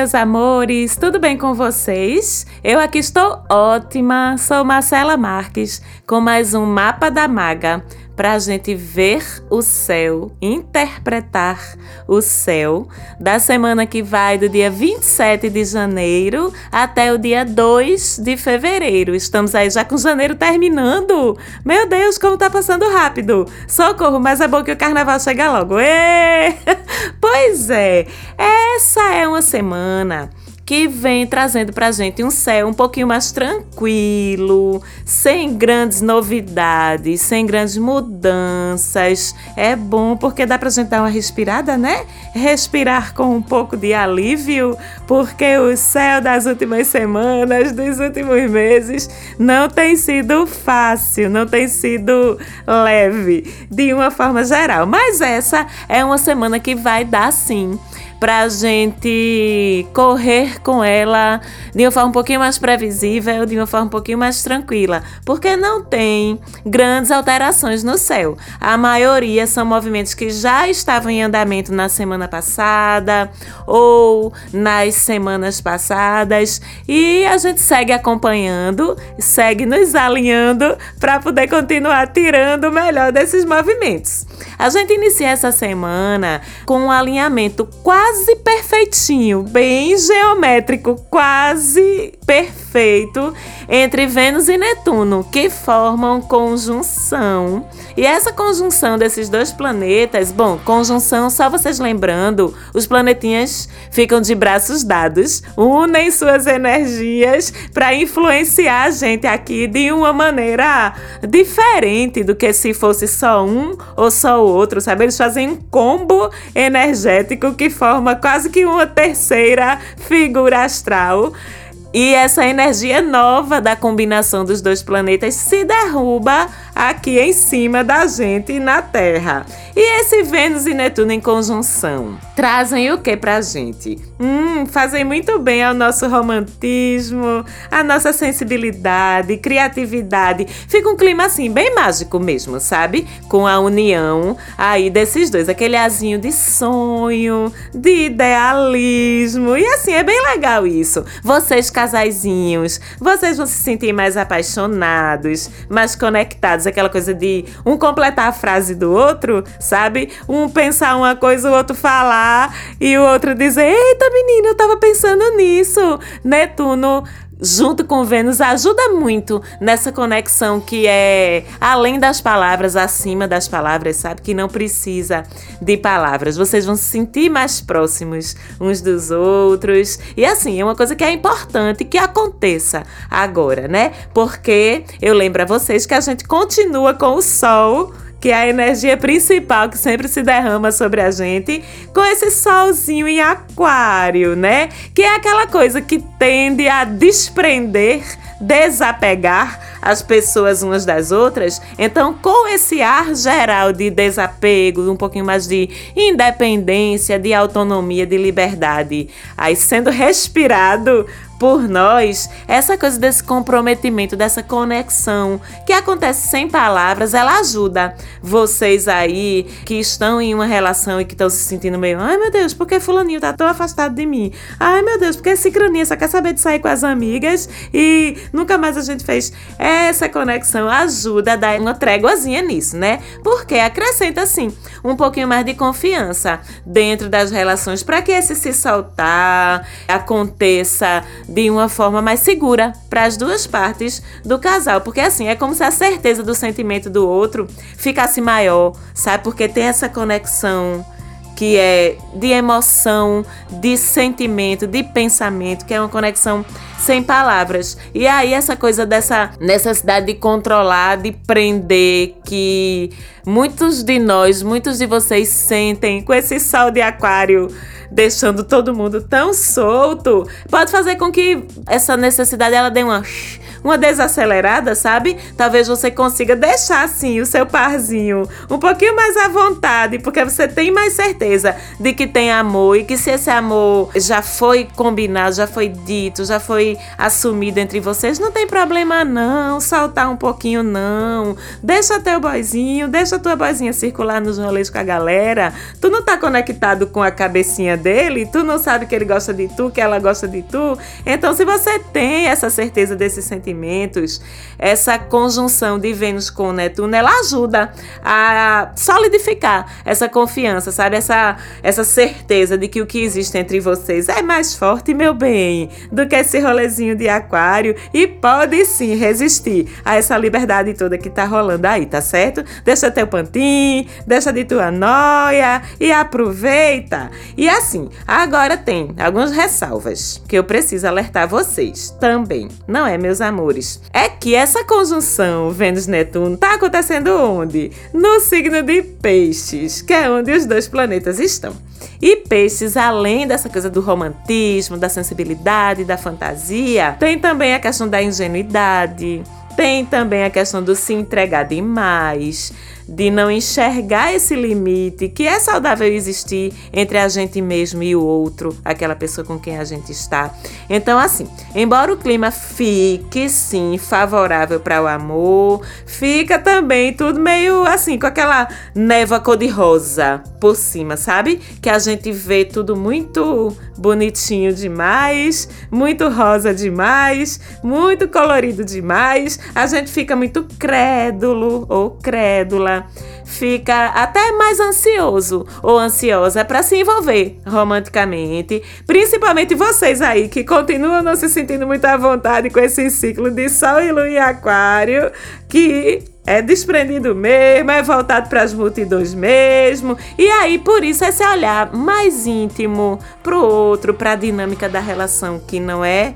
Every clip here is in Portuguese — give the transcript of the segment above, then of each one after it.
Meus amores, tudo bem com vocês? Eu aqui estou ótima, sou Marcela Marques com mais um Mapa da Maga para a gente ver o céu, interpretar o céu da semana que vai do dia 27 de janeiro até o dia 2 de fevereiro. Estamos aí já com janeiro terminando. Meu Deus, como tá passando rápido. Socorro, mas é bom que o carnaval chega logo. Ê! Pois é, essa é uma semana que vem trazendo pra gente um céu um pouquinho mais tranquilo, sem grandes novidades, sem grandes mudanças. É bom porque dá pra gente dar uma respirada, né? Respirar com um pouco de alívio, porque o céu das últimas semanas, dos últimos meses, não tem sido fácil, não tem sido leve, de uma forma geral. Mas essa é uma semana que vai dar sim para a gente correr com ela de uma forma um pouquinho mais previsível, de uma forma um pouquinho mais tranquila, porque não tem grandes alterações no céu. A maioria são movimentos que já estavam em andamento na semana passada ou nas semanas passadas e a gente segue acompanhando, segue nos alinhando para poder continuar tirando o melhor desses movimentos. A gente inicia essa semana com um alinhamento quase perfeitinho, bem geométrico, quase perfeito entre Vênus e Netuno, que formam conjunção. E essa conjunção desses dois planetas, bom, conjunção, só vocês lembrando, os planetinhas ficam de braços dados, unem suas energias para influenciar a gente aqui de uma maneira diferente do que se fosse só um ou só o outro, sabe? Eles fazem um combo energético que forma quase que uma terceira figura astral. E essa energia nova da combinação dos dois planetas se derruba aqui em cima da gente na Terra. E esse Vênus e Netuno em conjunção trazem o que pra gente? Hum, fazem muito bem ao nosso romantismo, à nossa sensibilidade, criatividade. Fica um clima assim, bem mágico mesmo, sabe? Com a união aí desses dois, aquele azinho de sonho, de idealismo. E assim, é bem legal isso. Vocês, casaizinhos, vocês vão se sentir mais apaixonados, mais conectados, aquela coisa de um completar a frase do outro, sabe? Um pensar uma coisa, o outro falar e o outro dizer: Eita, menina, eu tava pensando nisso. Netuno junto com Vênus ajuda muito nessa conexão que é além das palavras, acima das palavras, sabe? Que não precisa de palavras. Vocês vão se sentir mais próximos uns dos outros. E assim, é uma coisa que é importante que aconteça agora, né? Porque eu lembro a vocês que a gente continua com o Sol que é a energia principal que sempre se derrama sobre a gente, com esse solzinho em aquário, né? Que é aquela coisa que tende a desprender, desapegar as pessoas umas das outras. Então, com esse ar geral de desapego, um pouquinho mais de independência, de autonomia, de liberdade, aí sendo respirado por nós, essa coisa desse comprometimento, dessa conexão que acontece sem palavras, ela ajuda vocês aí que estão em uma relação e que estão se sentindo meio, ai meu Deus, por que fulaninho tá tão afastado de mim? Ai meu Deus, porque sincronia só quer saber de sair com as amigas e nunca mais a gente fez essa conexão ajuda a dar uma tréguazinha nisso, né? Porque acrescenta assim um pouquinho mais de confiança dentro das relações para que esse se soltar aconteça de uma forma mais segura para as duas partes do casal. Porque assim, é como se a certeza do sentimento do outro ficasse maior, sabe? Porque tem essa conexão que é de emoção, de sentimento, de pensamento, que é uma conexão sem palavras. E aí essa coisa dessa necessidade de controlar, de prender, que muitos de nós, muitos de vocês sentem com esse sol de aquário deixando todo mundo tão solto, pode fazer com que essa necessidade ela dê uma uma desacelerada, sabe? Talvez você consiga deixar assim o seu parzinho um pouquinho mais à vontade, porque você tem mais certeza de que tem amor e que se esse amor já foi combinado, já foi dito, já foi assumido entre vocês, não tem problema não, soltar um pouquinho não. Deixa teu boizinho, deixa tua boizinha circular nos rolês com a galera. Tu não tá conectado com a cabecinha dele, tu não sabe que ele gosta de tu, que ela gosta de tu. Então, se você tem essa certeza desses sentimentos, essa conjunção de Vênus com Netuno, ela ajuda a solidificar essa confiança, sabe? Essa, essa certeza de que o que existe entre vocês é mais forte, meu bem, do que esse de aquário e pode sim resistir a essa liberdade toda que tá rolando aí, tá certo? Deixa teu pantinho, deixa de tua noia e aproveita. E assim, agora tem algumas ressalvas que eu preciso alertar vocês também, não é, meus amores? É que essa conjunção Vênus-Netuno tá acontecendo onde? No signo de Peixes, que é onde os dois planetas estão. E peixes, além dessa coisa do romantismo, da sensibilidade, da fantasia, tem também a questão da ingenuidade, tem também a questão do se entregar demais, de não enxergar esse limite que é saudável existir entre a gente mesmo e o outro, aquela pessoa com quem a gente está. Então, assim, embora o clima fique sim favorável para o amor, fica também tudo meio assim, com aquela névoa cor-de-rosa por cima, sabe? Que a gente vê tudo muito bonitinho demais, muito rosa demais, muito colorido demais. A gente fica muito crédulo ou crédula fica até mais ansioso ou ansiosa para se envolver romanticamente, principalmente vocês aí que continuam não se sentindo muito à vontade com esse ciclo de Sol e Lua em Aquário, que é desprendido mesmo, é voltado para as multidões mesmo. E aí, por isso, esse olhar mais íntimo para o outro, para a dinâmica da relação que não é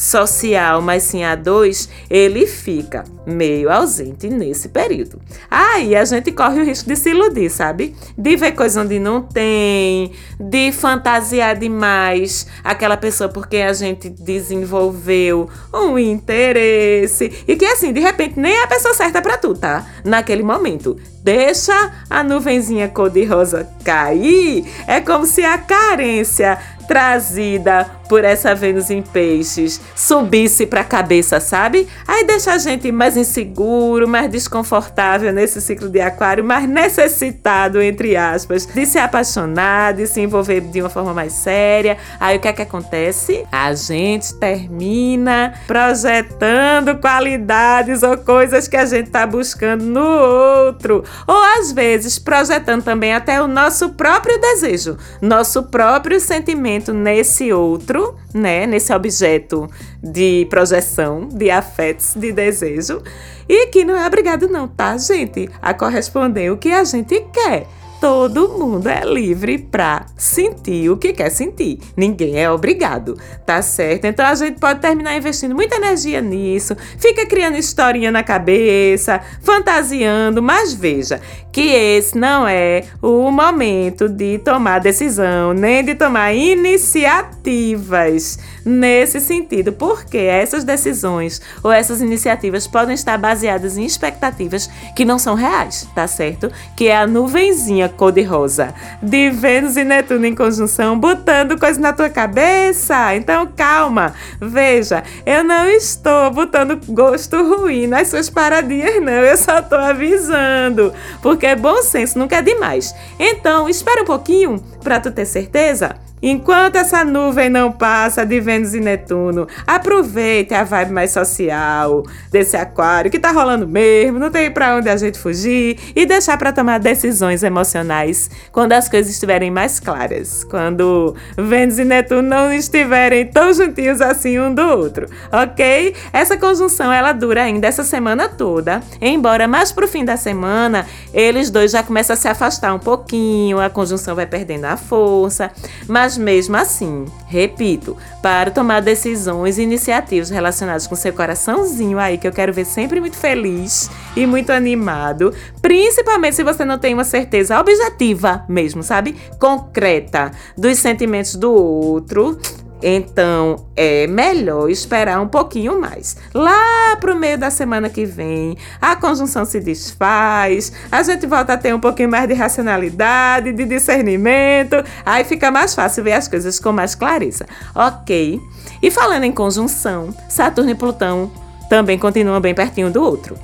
social, mas sim a dois, ele fica meio ausente nesse período. Aí a gente corre o risco de se iludir, sabe? De ver coisa onde não tem, de fantasiar demais aquela pessoa por quem a gente desenvolveu um interesse e que assim, de repente nem é a pessoa certa para tu, tá? Naquele momento. Deixa a nuvenzinha cor-de-rosa cair, é como se a carência trazida por essa Vênus em peixes subisse para a cabeça, sabe? Aí deixa a gente mais inseguro, mais desconfortável nesse ciclo de aquário, mais necessitado, entre aspas, de se apaixonar, de se envolver de uma forma mais séria. Aí o que é que acontece? A gente termina projetando qualidades ou coisas que a gente está buscando no outro. Ou às vezes projetando também até o nosso próprio desejo, nosso próprio sentimento nesse outro né, nesse objeto de projeção, de afetos, de desejo, e que não é obrigado não, tá, gente, a corresponder o que a gente quer todo mundo é livre para sentir o que quer sentir. Ninguém é obrigado, tá certo? Então a gente pode terminar investindo muita energia nisso, fica criando historinha na cabeça, fantasiando, mas veja que esse não é o momento de tomar decisão, nem de tomar iniciativas nesse sentido, porque essas decisões ou essas iniciativas podem estar baseadas em expectativas que não são reais, tá certo? Que é a nuvenzinha cor-de-rosa de Vênus e Netuno em conjunção, botando coisa na tua cabeça. Então, calma. Veja, eu não estou botando gosto ruim nas suas paradinhas, não. Eu só estou avisando. Porque é bom senso, nunca é demais. Então, espera um pouquinho para tu ter certeza. Enquanto essa nuvem não passa de Vênus e Netuno, aproveite a vibe mais social desse aquário que tá rolando mesmo, não tem para onde a gente fugir e deixar para tomar decisões emocionais quando as coisas estiverem mais claras, quando Vênus e Netuno não estiverem tão juntinhos assim um do outro, ok? Essa conjunção ela dura ainda essa semana toda, embora mais pro fim da semana eles dois já começam a se afastar um pouquinho, a conjunção vai perdendo a força, mas mas mesmo assim, repito, para tomar decisões e iniciativas relacionadas com seu coraçãozinho aí, que eu quero ver sempre muito feliz e muito animado, principalmente se você não tem uma certeza objetiva mesmo, sabe? Concreta dos sentimentos do outro Então é melhor esperar um pouquinho mais. Lá pro meio da semana que vem, a conjunção se desfaz, a gente volta a ter um pouquinho mais de racionalidade, de discernimento, aí fica mais fácil ver as coisas com mais clareza. Ok? E falando em conjunção, Saturno e Plutão também continuam bem pertinho do outro.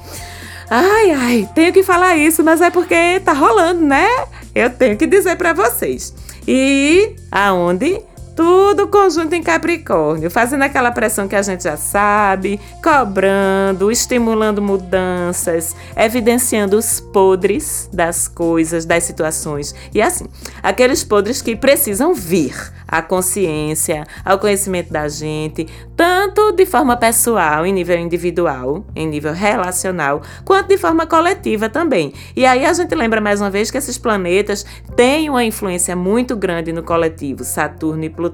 Ai, ai, tenho que falar isso, mas é porque tá rolando, né? Eu tenho que dizer para vocês. E aonde? Tudo conjunto em Capricórnio, fazendo aquela pressão que a gente já sabe, cobrando, estimulando mudanças, evidenciando os podres das coisas, das situações. E assim, aqueles podres que precisam vir à consciência, ao conhecimento da gente, tanto de forma pessoal, em nível individual, em nível relacional, quanto de forma coletiva também. E aí a gente lembra mais uma vez que esses planetas têm uma influência muito grande no coletivo, Saturno e Plutão.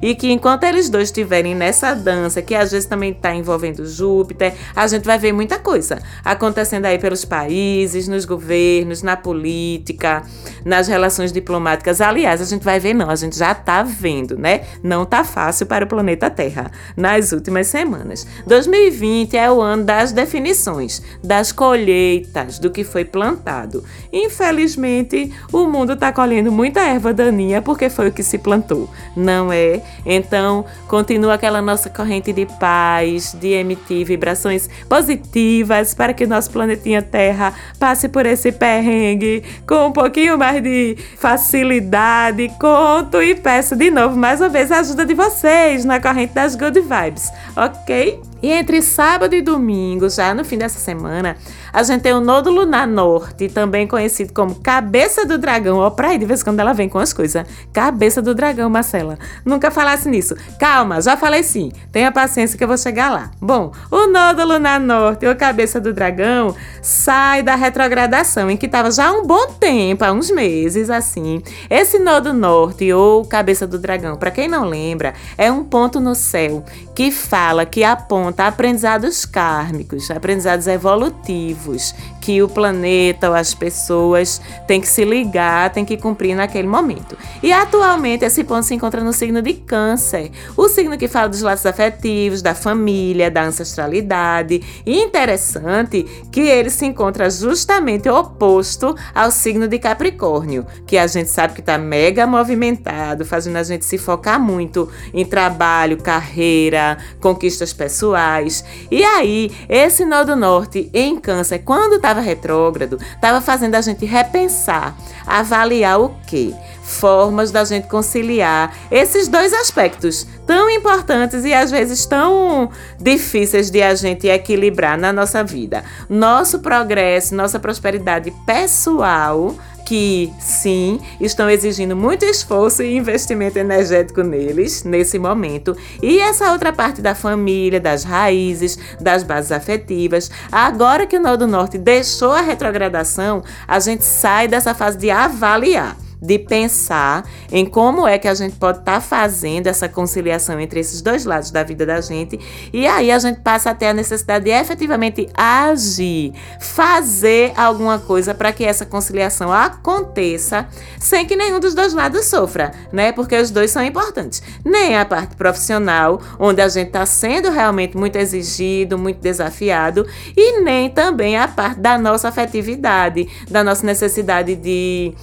E que enquanto eles dois estiverem nessa dança, que às vezes também está envolvendo Júpiter, a gente vai ver muita coisa acontecendo aí pelos países, nos governos, na política, nas relações diplomáticas. Aliás, a gente vai ver, não, a gente já está vendo, né? Não tá fácil para o planeta Terra nas últimas semanas. 2020 é o ano das definições, das colheitas, do que foi plantado. Infelizmente, o mundo está colhendo muita erva daninha porque foi o que se plantou, não é? Então, continua aquela nossa corrente de paz, de emitir vibrações positivas para que o nosso planetinha Terra passe por esse perrengue com um pouquinho mais de facilidade. Conto e peço de novo, mais uma vez, a ajuda de vocês na corrente das good vibes, ok? E entre sábado e domingo, já no fim dessa semana, a gente tem o Nodo Lunar Norte, também conhecido como Cabeça do Dragão. Ó, pra aí, de vez em quando ela vem com as coisas. Cabeça do Dragão, Marcela. Nunca falasse nisso. Calma, já falei sim. Tenha paciência que eu vou chegar lá. Bom, o Nodo Lunar Norte, ou Cabeça do Dragão, sai da retrogradação, em que estava já há um bom tempo, há uns meses, assim. Esse Nodo Norte, ou Cabeça do Dragão, para quem não lembra, é um ponto no céu que fala, que aponta aprendizados kármicos, aprendizados evolutivos que o planeta ou as pessoas têm que se ligar, têm que cumprir naquele momento. E atualmente esse ponto se encontra no signo de Câncer, o signo que fala dos laços afetivos, da família, da ancestralidade. E interessante que ele se encontra justamente oposto ao signo de Capricórnio, que a gente sabe que está mega movimentado, fazendo a gente se focar muito em trabalho, carreira, conquistas pessoais. E aí, esse nodo norte em Câncer quando estava retrógrado, estava fazendo a gente repensar, avaliar o quê? Formas da gente conciliar esses dois aspectos tão importantes e às vezes tão difíceis de a gente equilibrar na nossa vida. Nosso progresso, nossa prosperidade pessoal que sim, estão exigindo muito esforço e investimento energético neles nesse momento. E essa outra parte da família, das raízes, das bases afetivas. Agora que o Nodo Norte deixou a retrogradação, a gente sai dessa fase de avaliar de pensar em como é que a gente pode estar tá fazendo essa conciliação entre esses dois lados da vida da gente. E aí a gente passa a ter a necessidade de efetivamente agir, fazer alguma coisa para que essa conciliação aconteça sem que nenhum dos dois lados sofra, né? Porque os dois são importantes. Nem a parte profissional, onde a gente está sendo realmente muito exigido, muito desafiado, e nem também a parte da nossa afetividade, da nossa necessidade de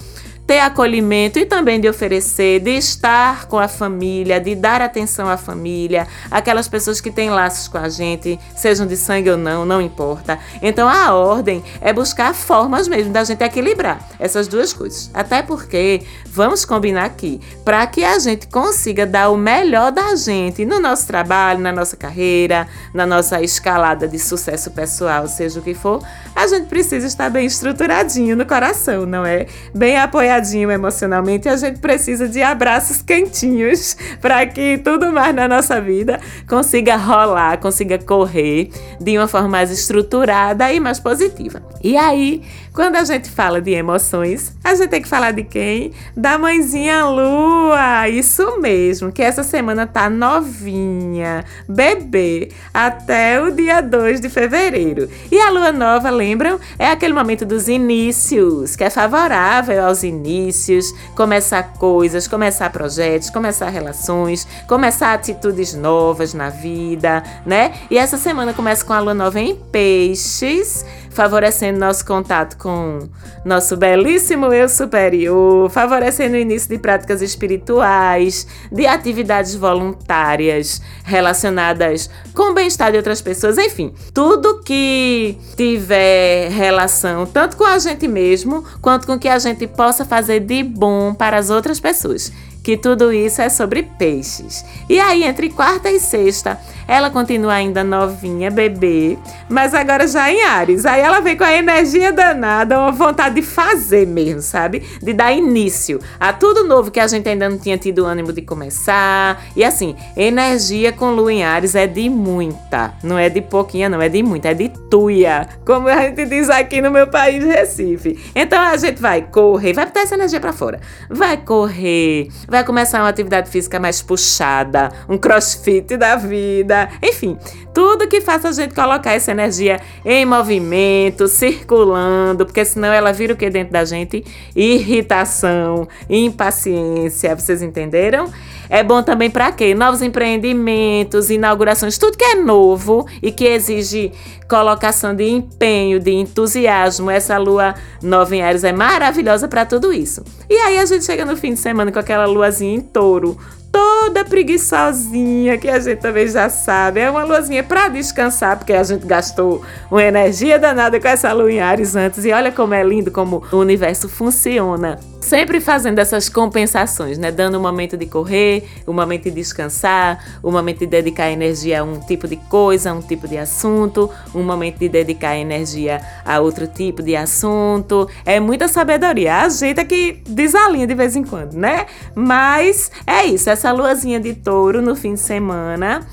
ter acolhimento e também de oferecer, de estar com a família, de dar atenção à família, aquelas pessoas que têm laços com a gente, sejam de sangue ou não, não importa. Então a ordem é buscar formas mesmo da gente equilibrar essas duas coisas. Até porque, vamos combinar aqui, para que a gente consiga dar o melhor da gente no nosso trabalho, na nossa carreira, na nossa escalada de sucesso pessoal, seja o que for, a gente precisa estar bem estruturadinho no coração, não é? Bem apoiado apoiadinho emocionalmente, a gente precisa de abraços quentinhos para que tudo mais na nossa vida consiga rolar, consiga correr de uma forma mais estruturada e mais positiva. E aí, Quando a gente fala de emoções, a gente tem que falar de quem? Da mãezinha Lua. Isso mesmo, que essa semana tá novinha, bebê, até o dia 2 de fevereiro. E a lua nova, lembram? É aquele momento dos inícios, que é favorável aos inícios, começar coisas, começar projetos, começar relações, começar atitudes novas na vida, né? E essa semana começa com a lua nova em peixes favorecendo nosso contato com nosso belíssimo eu superior, favorecendo o início de práticas espirituais, de atividades voluntárias relacionadas com o bem-estar de outras pessoas, enfim, tudo que tiver relação tanto com a gente mesmo quanto com o que a gente possa fazer de bom para as outras pessoas que tudo isso é sobre peixes. E aí, entre quarta e sexta, ela continua ainda novinha, bebê, mas agora já em Ares. Aí ela vem com a energia danada, uma vontade de fazer mesmo, sabe? De dar início a tudo novo que a gente ainda não tinha tido ânimo de começar. E assim, energia com lua em Ares é de muita, não é de pouquinha, não, é de muita, é de tuia, como a gente diz aqui no meu país, Recife. Então a gente vai correr, vai botar essa energia para fora. Vai correr, vai começar uma atividade física mais puxada, um crossfit da vida, enfim, tudo que faça a gente colocar essa energia em movimento, circulando, porque senão ela vira o que dentro da gente? Irritação, impaciência, vocês entenderam? É bom também para quê? Novos empreendimentos, inaugurações, tudo que é novo e que exige colocação de empenho, de entusiasmo. Essa lua nova em Ares é maravilhosa para tudo isso. E aí a gente chega no fim de semana com aquela luazinha em touro, toda preguiçosinha, que a gente também já sabe. É uma luzinha para descansar, porque a gente gastou uma energia danada com essa lua em Ares antes. E olha como é lindo como o universo funciona. Sempre fazendo essas compensações, né? Dando um momento de correr, um momento de descansar, um momento de dedicar energia a um tipo de coisa, a um tipo de assunto, um momento de dedicar energia a outro tipo de assunto. É muita sabedoria. A gente é que desalinha de vez em quando, né? Mas é isso, essa luazinha de touro no fim de semana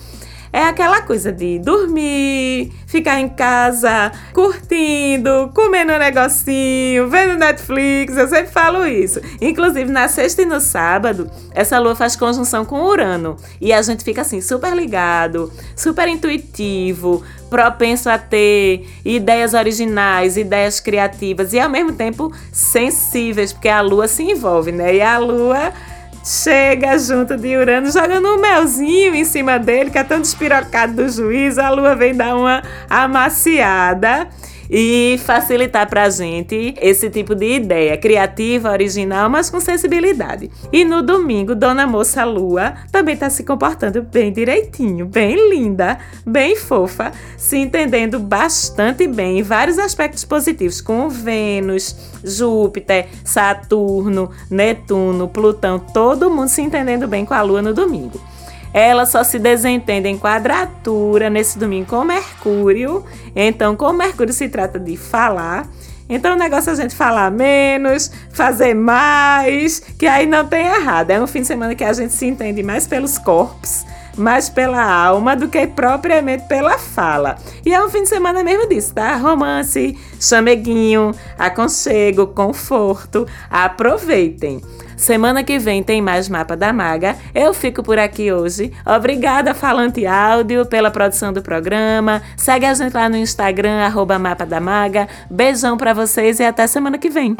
é aquela coisa de dormir, ficar em casa, curtindo, comendo um negocinho, vendo Netflix. Eu sempre falo isso. Inclusive, na sexta e no sábado, essa lua faz conjunção com Urano. E a gente fica assim, super ligado, super intuitivo, propenso a ter ideias originais, ideias criativas e ao mesmo tempo sensíveis, porque a lua se envolve, né? E a lua chega junto de Urano, jogando um melzinho em cima dele, que é tão despirocado do juiz, a lua vem dar uma amaciada e facilitar para a gente esse tipo de ideia criativa, original, mas com sensibilidade. E no domingo, Dona Moça Lua também está se comportando bem direitinho, bem linda, bem fofa, se entendendo bastante bem em vários aspectos positivos com Vênus, Júpiter, Saturno, Netuno, Plutão, todo mundo se entendendo bem com a Lua no domingo. Ela só se desentende em quadratura nesse domingo com Mercúrio. Então, com Mercúrio se trata de falar. Então, o negócio é a gente falar menos, fazer mais, que aí não tem errado. É um fim de semana que a gente se entende mais pelos corpos, mais pela alma do que propriamente pela fala. E é um fim de semana mesmo disso, tá? Romance, chameguinho, aconchego, conforto. Aproveitem! Semana que vem tem mais Mapa da Maga. Eu fico por aqui hoje. Obrigada, Falante Áudio, pela produção do programa. Segue a gente lá no Instagram, arroba Mapa da Maga. Beijão pra vocês e até semana que vem.